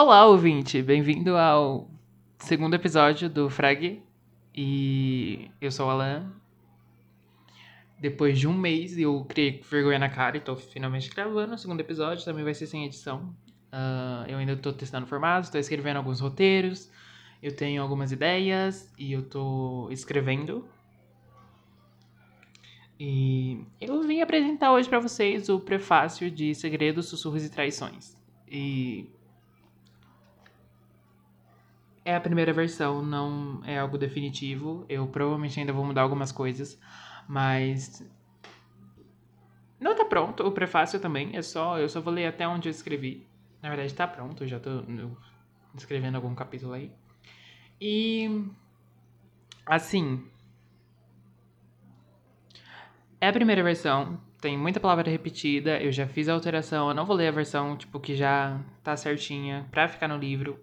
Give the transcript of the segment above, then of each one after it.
Olá, ouvinte! Bem-vindo ao segundo episódio do Frag. E eu sou o Alan. Depois de um mês, eu criei vergonha na cara e tô finalmente gravando o segundo episódio. Também vai ser sem edição. Uh, eu ainda tô testando formatos, tô escrevendo alguns roteiros. Eu tenho algumas ideias e eu tô escrevendo. E eu vim apresentar hoje para vocês o prefácio de Segredos, Sussurros e Traições. E é a primeira versão, não é algo definitivo. Eu provavelmente ainda vou mudar algumas coisas, mas não tá pronto. O prefácio também é só, eu só vou ler até onde eu escrevi. Na verdade tá pronto, já tô escrevendo algum capítulo aí. E assim, é a primeira versão, tem muita palavra repetida, eu já fiz a alteração, eu não vou ler a versão, tipo, que já tá certinha pra ficar no livro.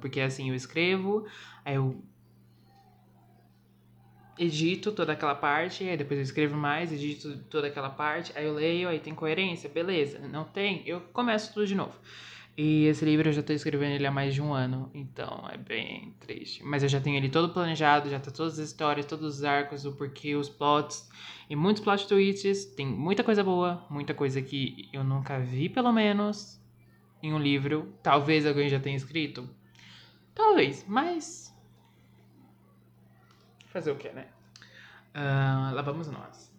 Porque assim, eu escrevo, aí eu edito toda aquela parte, aí depois eu escrevo mais, edito toda aquela parte, aí eu leio, aí tem coerência, beleza. Não tem, eu começo tudo de novo. E esse livro eu já tô escrevendo ele há mais de um ano, então é bem triste. Mas eu já tenho ele todo planejado, já tá todas as histórias, todos os arcos, o porquê, os plots e muitos plot twists. Tem muita coisa boa, muita coisa que eu nunca vi, pelo menos em um livro. Talvez alguém já tenha escrito. Talvez, mas. Fazer o que, né? Uh, lá vamos nós.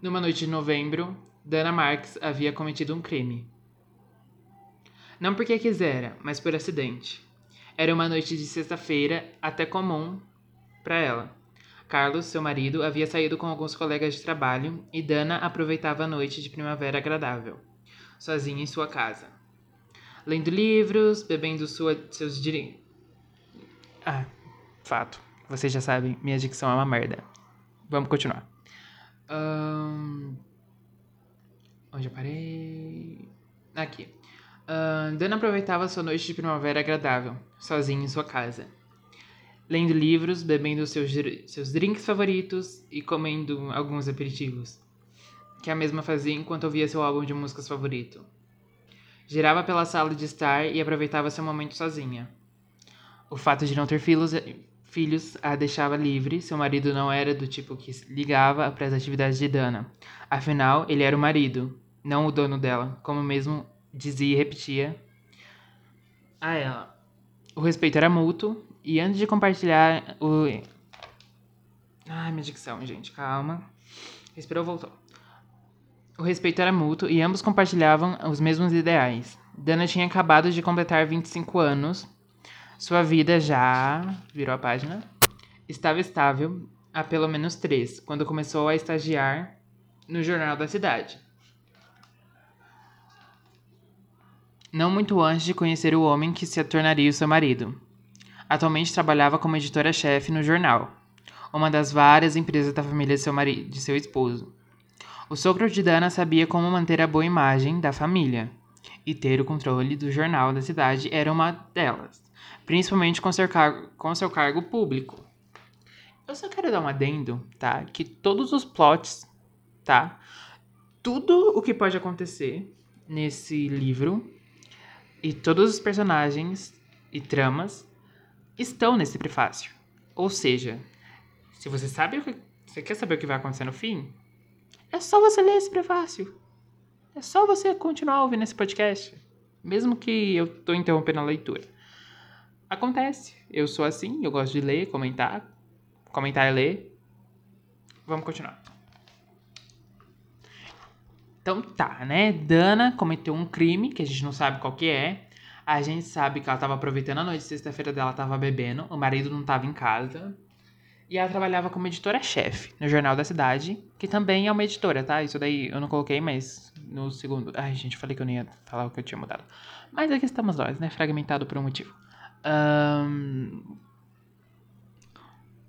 Numa noite de novembro, Dana Marks havia cometido um crime. Não porque quisera, mas por acidente. Era uma noite de sexta-feira, até comum para ela. Carlos, seu marido, havia saído com alguns colegas de trabalho e Dana aproveitava a noite de primavera agradável, sozinha em sua casa lendo livros, bebendo sua, seus direitos. Ah, fato. Vocês já sabem, minha dicção é uma merda. Vamos continuar. Um... Onde eu parei? Aqui. Uh, Dana aproveitava sua noite de primavera agradável, sozinha em sua casa. Lendo livros, bebendo seus, seus drinks favoritos e comendo alguns aperitivos. Que a mesma fazia enquanto ouvia seu álbum de músicas favorito. Girava pela sala de estar e aproveitava seu momento sozinha. O fato de não ter filhos, filhos a deixava livre, seu marido não era do tipo que ligava para as atividades de Dana. Afinal, ele era o marido, não o dono dela, como mesmo dizia e repetia a ela. O respeito era mútuo e antes de compartilhar o. Ai, minha dicção, gente, calma. Respirou, voltou. O respeito era mútuo e ambos compartilhavam os mesmos ideais. Dana tinha acabado de completar 25 anos. Sua vida já. virou a página. Estava estável há pelo menos três, quando começou a estagiar no jornal da cidade. Não muito antes de conhecer o homem que se tornaria o seu marido. Atualmente trabalhava como editora-chefe no jornal, uma das várias empresas da família de seu, marido, de seu esposo. O sogro de Dana sabia como manter a boa imagem da família, e ter o controle do jornal da cidade era uma delas, principalmente com seu, cargo, com seu cargo público. Eu só quero dar um adendo, tá? Que todos os plots, tá? Tudo o que pode acontecer nesse livro e todos os personagens e tramas estão nesse prefácio. Ou seja, se você sabe o que você quer saber o que vai acontecer no fim, é só você ler esse prefácio. É só você continuar ouvindo esse podcast. Mesmo que eu tô interrompendo a leitura. Acontece. Eu sou assim, eu gosto de ler, comentar. Comentar e ler. Vamos continuar. Então tá, né? Dana cometeu um crime que a gente não sabe qual que é. A gente sabe que ela tava aproveitando a noite, sexta-feira dela tava bebendo, o marido não tava em casa. E ela trabalhava como editora-chefe no Jornal da Cidade, que também é uma editora, tá? Isso daí eu não coloquei, mas no segundo. Ai, gente, falei que eu não ia falar o que eu tinha mudado. Mas aqui estamos nós, né? Fragmentado por um motivo. Um...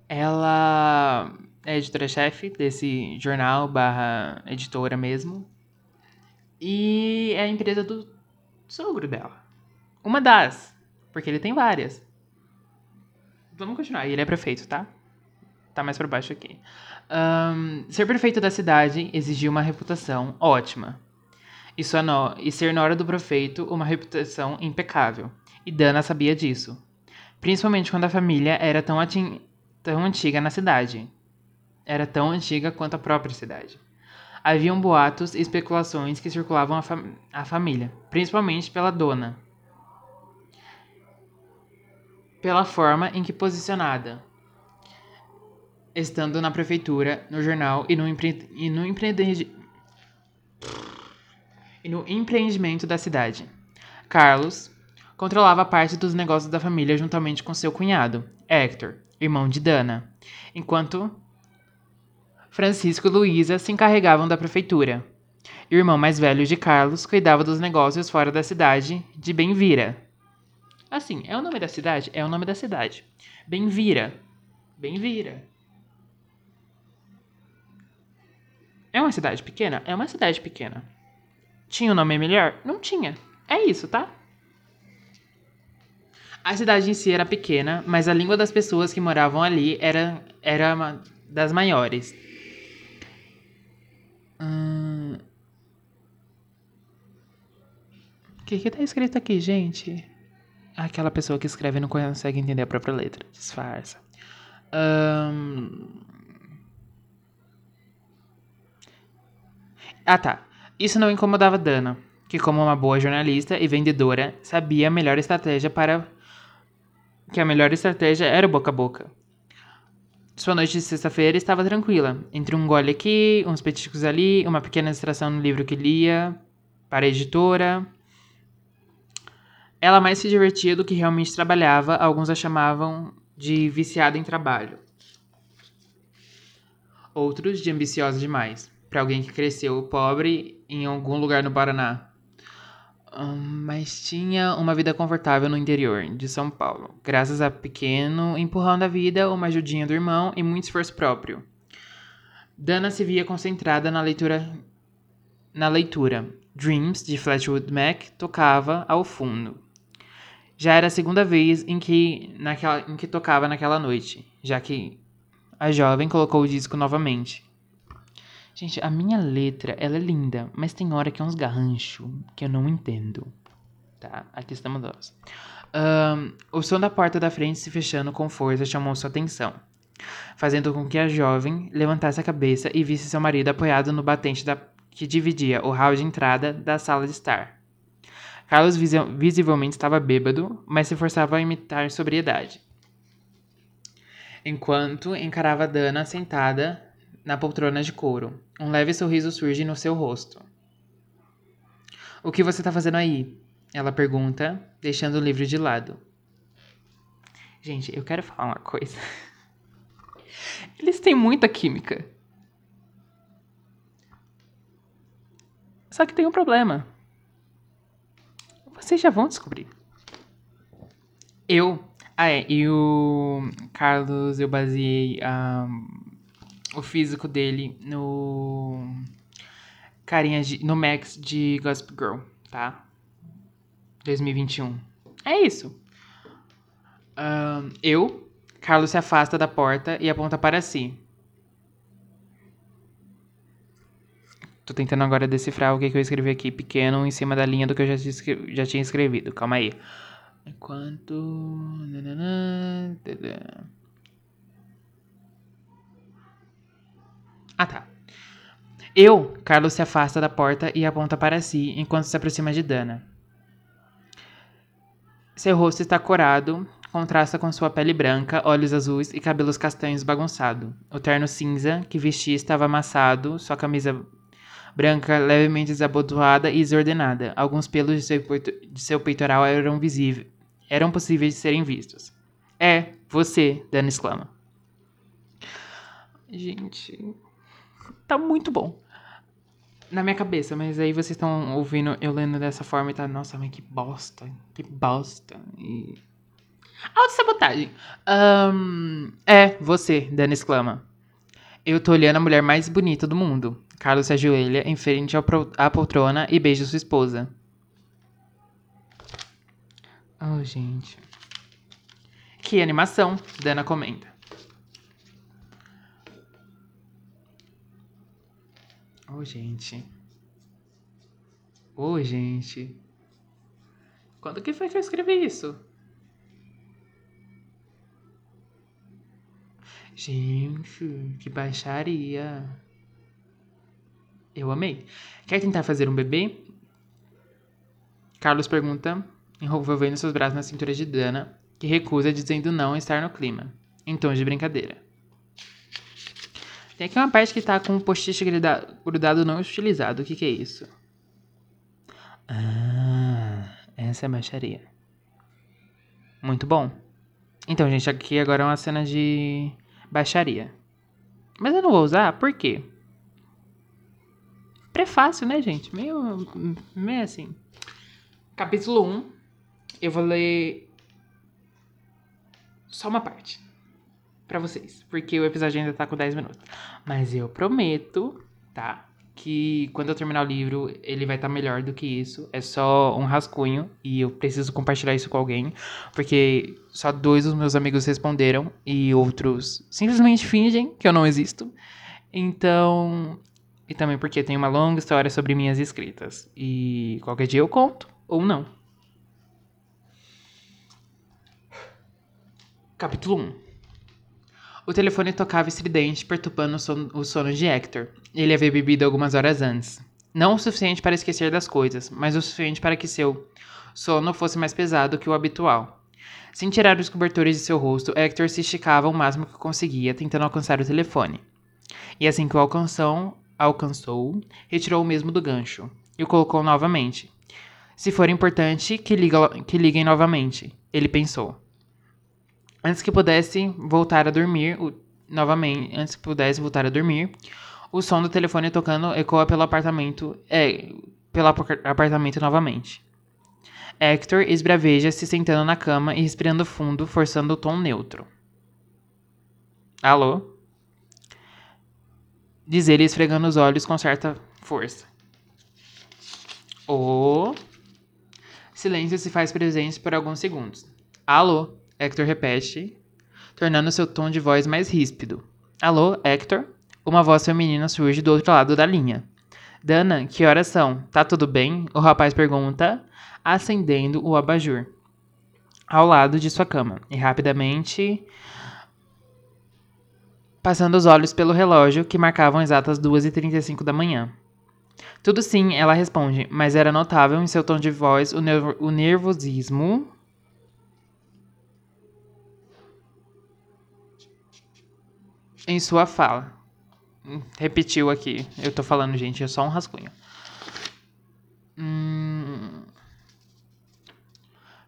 Ela é editora-chefe desse jornal barra editora mesmo. E é a empresa do sogro dela. Uma das, porque ele tem várias. Vamos continuar. Ele é prefeito, tá? Tá mais para baixo aqui. Um, ser prefeito da cidade exigia uma reputação ótima. E, no... e ser nora do prefeito, uma reputação impecável. E Dana sabia disso. Principalmente quando a família era tão, tão antiga na cidade. Era tão antiga quanto a própria cidade. Haviam boatos e especulações que circulavam a, fam a família, principalmente pela dona. Pela forma em que posicionada, estando na prefeitura, no jornal e no, empre e no, e no empreendimento da cidade. Carlos controlava parte dos negócios da família juntamente com seu cunhado, Hector, irmão de Dana, enquanto Francisco e Luísa se encarregavam da prefeitura. O irmão mais velho de Carlos cuidava dos negócios fora da cidade de Benvira. Assim, é o nome da cidade? É o nome da cidade. Benvira. Benvira. É uma cidade pequena? É uma cidade pequena. Tinha um nome melhor? Não tinha. É isso, tá? A cidade em si era pequena, mas a língua das pessoas que moravam ali era, era uma das maiores. O que que tá escrito aqui, gente? Aquela pessoa que escreve não consegue entender a própria letra. Disfarça. Hum... Ah, tá. Isso não incomodava Dana, que, como uma boa jornalista e vendedora, sabia a melhor estratégia para. que a melhor estratégia era o boca a boca. Sua noite de sexta-feira estava tranquila, entre um gole aqui, uns petiscos ali, uma pequena distração no livro que lia, para a editora. Ela mais se divertia do que realmente trabalhava, alguns a chamavam de viciada em trabalho. Outros de ambiciosa demais para alguém que cresceu pobre em algum lugar no Paraná. mas tinha uma vida confortável no interior de São Paulo, graças a pequeno empurrão da vida, uma ajudinha do irmão e muito esforço próprio. Dana se via concentrada na leitura. Na leitura. Dreams, de Fleetwood Mac, tocava ao fundo. Já era a segunda vez em que, naquela, em que tocava naquela noite, já que a jovem colocou o disco novamente. Gente, a minha letra, ela é linda, mas tem hora que é uns garranchos que eu não entendo. Tá, aqui estamos nós. Um, o som da porta da frente se fechando com força chamou sua atenção, fazendo com que a jovem levantasse a cabeça e visse seu marido apoiado no batente da, que dividia o hall de entrada da sala de estar. Carlos visivelmente estava bêbado, mas se forçava a imitar sobriedade. Enquanto encarava Dana sentada na poltrona de couro. Um leve sorriso surge no seu rosto. O que você está fazendo aí? Ela pergunta, deixando o livro de lado. Gente, eu quero falar uma coisa. Eles têm muita química. Só que tem um problema. Vocês já vão descobrir. Eu. Ah, é. E o Carlos, eu baseei um, o físico dele no carinha de, no Max de Gossip Girl, tá? 2021. É isso. Uh, eu, Carlos se afasta da porta e aponta para si. Tô tentando agora decifrar o que, que eu escrevi aqui pequeno em cima da linha do que eu já, já tinha escrevido. Calma aí. Enquanto. Ah, tá. Eu, Carlos se afasta da porta e aponta para si enquanto se aproxima de Dana. Seu rosto está corado, contrasta com sua pele branca, olhos azuis e cabelos castanhos bagunçado. O terno cinza que vestia estava amassado, sua camisa branca levemente desabotoada e desordenada. Alguns pelos de seu, de seu peitoral eram visíveis, eram possíveis de serem vistos. É, você, Dana exclama. Gente, tá muito bom. Na minha cabeça, mas aí vocês estão ouvindo eu lendo dessa forma e tá, nossa, mas que bosta, que bosta. E. Auto-sabotagem. Um, é, você, Dana exclama. Eu tô olhando a mulher mais bonita do mundo. Carlos se ajoelha em frente à poltrona e beija sua esposa. Oh, gente. Que animação, Dana comenta. Ô, oh, gente. Ô, oh, gente. Quando que foi que eu escrevi isso? Gente, que baixaria. Eu amei. Quer tentar fazer um bebê? Carlos pergunta, envolvendo seus braços na cintura de Dana, que recusa, dizendo não estar no clima, em tom de brincadeira. Tem aqui uma parte que tá com um post-it grudado não utilizado. O que, que é isso? Ah, essa é a baixaria. Muito bom. Então, gente, aqui agora é uma cena de baixaria. Mas eu não vou usar, por quê? Prefácio, né, gente? Meio, meio assim. Capítulo 1. Eu vou ler só uma parte para vocês, porque o episódio ainda tá com 10 minutos. Mas eu prometo, tá? Que quando eu terminar o livro, ele vai estar tá melhor do que isso. É só um rascunho e eu preciso compartilhar isso com alguém, porque só dois dos meus amigos responderam e outros simplesmente fingem que eu não existo. Então, e também porque tem uma longa história sobre minhas escritas. E qualquer dia eu conto ou não. Capítulo 1 o telefone tocava estridente, perturbando o sono, o sono de Hector. Ele havia bebido algumas horas antes. Não o suficiente para esquecer das coisas, mas o suficiente para que seu sono fosse mais pesado que o habitual. Sem tirar os cobertores de seu rosto, Hector se esticava o máximo que conseguia, tentando alcançar o telefone. E assim que o alcançou, alcançou retirou o mesmo do gancho e o colocou novamente. Se for importante, que, liga, que liguem novamente, ele pensou. Antes que pudesse voltar a dormir, o, novamente, antes que pudesse voltar a dormir, o som do telefone tocando ecoa pelo apartamento, é, pelo apartamento novamente. Hector esbraveja se sentando na cama e respirando fundo, forçando o tom neutro. Alô? Diz ele esfregando os olhos com certa força. O silêncio se faz presente por alguns segundos. Alô? Hector repete, tornando seu tom de voz mais ríspido. Alô, Hector? Uma voz feminina surge do outro lado da linha. Dana, que horas são? Tá tudo bem? O rapaz pergunta, acendendo o abajur ao lado de sua cama e rapidamente passando os olhos pelo relógio que marcavam exatas 2h35 da manhã. Tudo sim, ela responde, mas era notável em seu tom de voz o, o nervosismo em sua fala. Repetiu aqui. Eu tô falando, gente, é só um rascunho. Hum...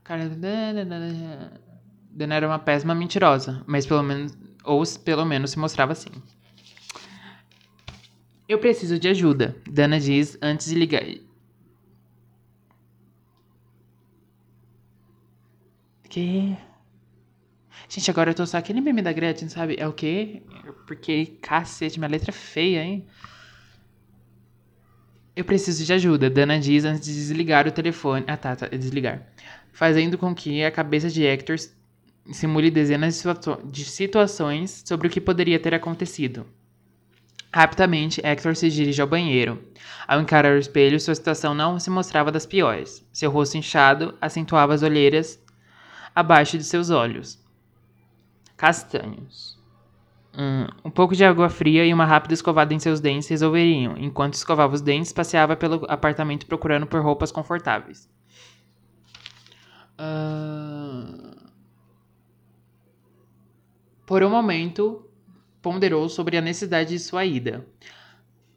Cara, Dana era uma péssima mentirosa, mas pelo menos ou pelo menos se mostrava assim. Eu preciso de ajuda, Dana diz antes de ligar. Que? Gente, agora eu tô só aquele meme da Gretchen, sabe? É o quê? Porque, cacete, minha letra é feia, hein? Eu preciso de ajuda, Dana diz antes de desligar o telefone. Ah, tá, tá, é desligar. Fazendo com que a cabeça de Hector simule dezenas de, situa de situações sobre o que poderia ter acontecido. Rapidamente, Hector se dirige ao banheiro. Ao encarar o espelho, sua situação não se mostrava das piores. Seu rosto inchado acentuava as olheiras abaixo de seus olhos castanhos. Um, um pouco de água fria e uma rápida escovada em seus dentes resolveriam. Enquanto escovava os dentes, passeava pelo apartamento procurando por roupas confortáveis. Uh... Por um momento, ponderou sobre a necessidade de sua ida.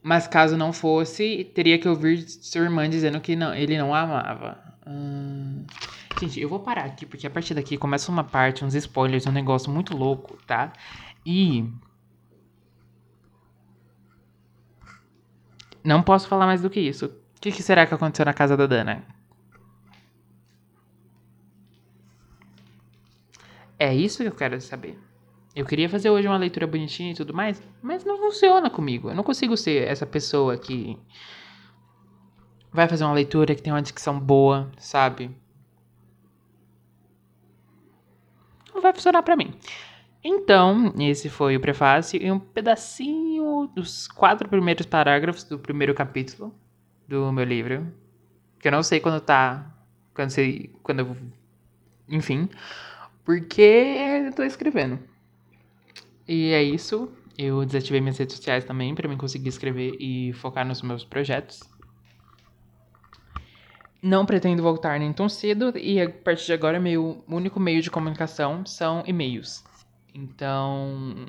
Mas caso não fosse, teria que ouvir sua irmã dizendo que não, ele não a amava. Uh... Gente, eu vou parar aqui, porque a partir daqui começa uma parte, uns spoilers, um negócio muito louco, tá? E. Não posso falar mais do que isso. O que, que será que aconteceu na casa da Dana? É isso que eu quero saber. Eu queria fazer hoje uma leitura bonitinha e tudo mais, mas não funciona comigo. Eu não consigo ser essa pessoa que vai fazer uma leitura que tem uma dicção boa, sabe? vai funcionar para mim. Então, esse foi o prefácio e um pedacinho dos quatro primeiros parágrafos do primeiro capítulo do meu livro. Que eu não sei quando tá Quando você. Quando eu. Enfim. Porque eu tô escrevendo. E é isso. Eu desativei minhas redes sociais também para mim conseguir escrever e focar nos meus projetos. Não pretendo voltar nem tão cedo e a partir de agora meu único meio de comunicação são e-mails. Então,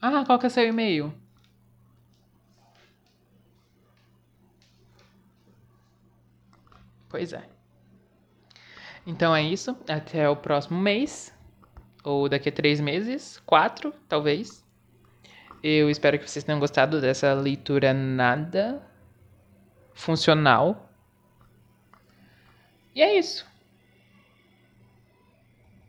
ah, qual que é seu e-mail? Pois é. Então é isso. Até o próximo mês. Ou daqui a três meses. Quatro, talvez. Eu espero que vocês tenham gostado dessa leitura nada funcional. E é isso.